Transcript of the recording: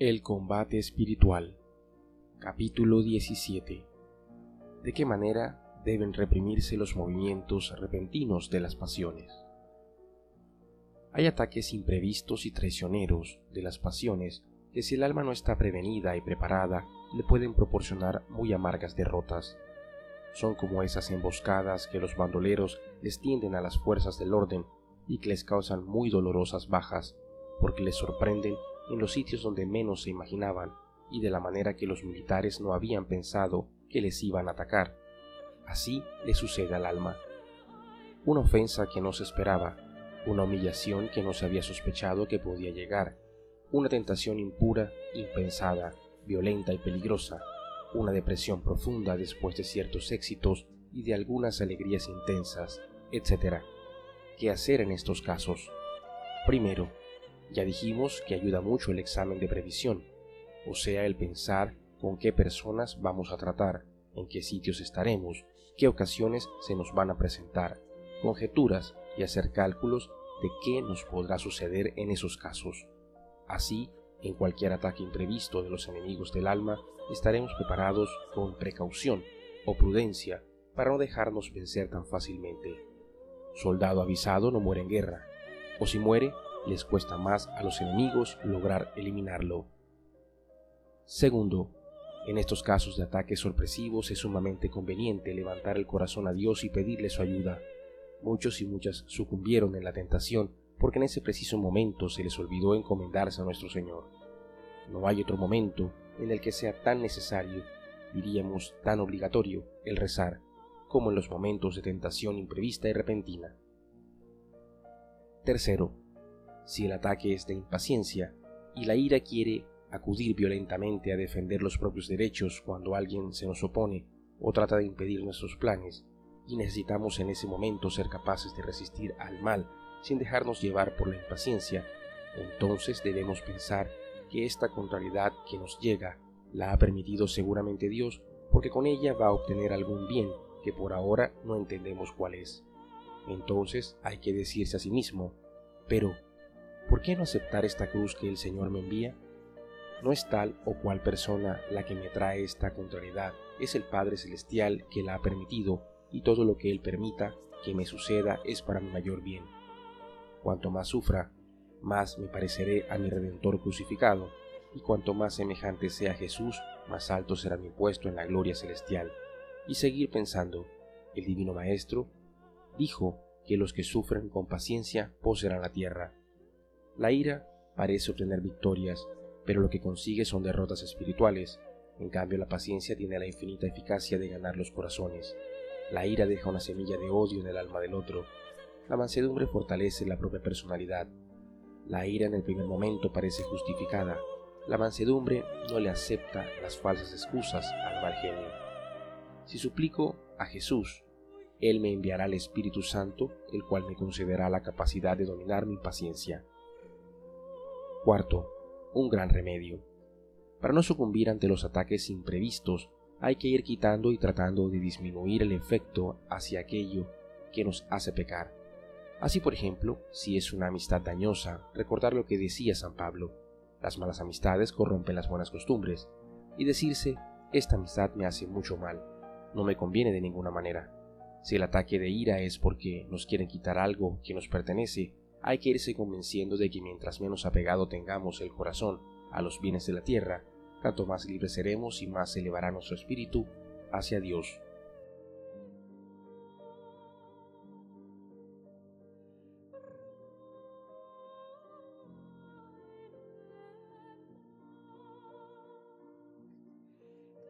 El combate espiritual. Capítulo 17. ¿De qué manera deben reprimirse los movimientos repentinos de las pasiones? Hay ataques imprevistos y traicioneros de las pasiones que si el alma no está prevenida y preparada le pueden proporcionar muy amargas derrotas. Son como esas emboscadas que los bandoleros les tienden a las fuerzas del orden y que les causan muy dolorosas bajas, porque les sorprenden en los sitios donde menos se imaginaban y de la manera que los militares no habían pensado que les iban a atacar. Así le sucede al alma. Una ofensa que no se esperaba, una humillación que no se había sospechado que podía llegar, una tentación impura, impensada, violenta y peligrosa, una depresión profunda después de ciertos éxitos y de algunas alegrías intensas, etc. ¿Qué hacer en estos casos? Primero, ya dijimos que ayuda mucho el examen de previsión, o sea, el pensar con qué personas vamos a tratar, en qué sitios estaremos, qué ocasiones se nos van a presentar, conjeturas y hacer cálculos de qué nos podrá suceder en esos casos. Así, en cualquier ataque imprevisto de los enemigos del alma, estaremos preparados con precaución o prudencia para no dejarnos vencer tan fácilmente. Soldado avisado no muere en guerra, o si muere, les cuesta más a los enemigos lograr eliminarlo. Segundo, en estos casos de ataques sorpresivos es sumamente conveniente levantar el corazón a Dios y pedirle su ayuda. Muchos y muchas sucumbieron en la tentación porque en ese preciso momento se les olvidó encomendarse a nuestro Señor. No hay otro momento en el que sea tan necesario, diríamos tan obligatorio, el rezar, como en los momentos de tentación imprevista y repentina. Tercero, si el ataque es de impaciencia y la ira quiere acudir violentamente a defender los propios derechos cuando alguien se nos opone o trata de impedir nuestros planes, y necesitamos en ese momento ser capaces de resistir al mal sin dejarnos llevar por la impaciencia, entonces debemos pensar que esta contrariedad que nos llega la ha permitido seguramente Dios porque con ella va a obtener algún bien que por ahora no entendemos cuál es. Entonces hay que decirse a sí mismo, pero ¿por qué no aceptar esta cruz que el Señor me envía? No es tal o cual persona la que me trae esta contrariedad, es el Padre Celestial que la ha permitido y todo lo que Él permita que me suceda es para mi mayor bien. Cuanto más sufra, más me pareceré a mi Redentor crucificado, y cuanto más semejante sea Jesús, más alto será mi puesto en la gloria celestial. Y seguir pensando, el Divino Maestro dijo que los que sufren con paciencia poseerán la tierra. La ira parece obtener victorias, pero lo que consigue son derrotas espirituales. En cambio, la paciencia tiene la infinita eficacia de ganar los corazones. La ira deja una semilla de odio en el alma del otro. La mansedumbre fortalece la propia personalidad. La ira en el primer momento parece justificada. La mansedumbre no le acepta las falsas excusas al mal genio. Si suplico a Jesús, Él me enviará el Espíritu Santo, el cual me concederá la capacidad de dominar mi paciencia. Cuarto, un gran remedio. Para no sucumbir ante los ataques imprevistos, hay que ir quitando y tratando de disminuir el efecto hacia aquello que nos hace pecar. Así, por ejemplo, si es una amistad dañosa, recordar lo que decía San Pablo, las malas amistades corrompen las buenas costumbres, y decirse, esta amistad me hace mucho mal, no me conviene de ninguna manera. Si el ataque de ira es porque nos quieren quitar algo que nos pertenece, hay que irse convenciendo de que mientras menos apegado tengamos el corazón a los bienes de la tierra, tanto más libres seremos y más elevará nuestro espíritu hacia Dios.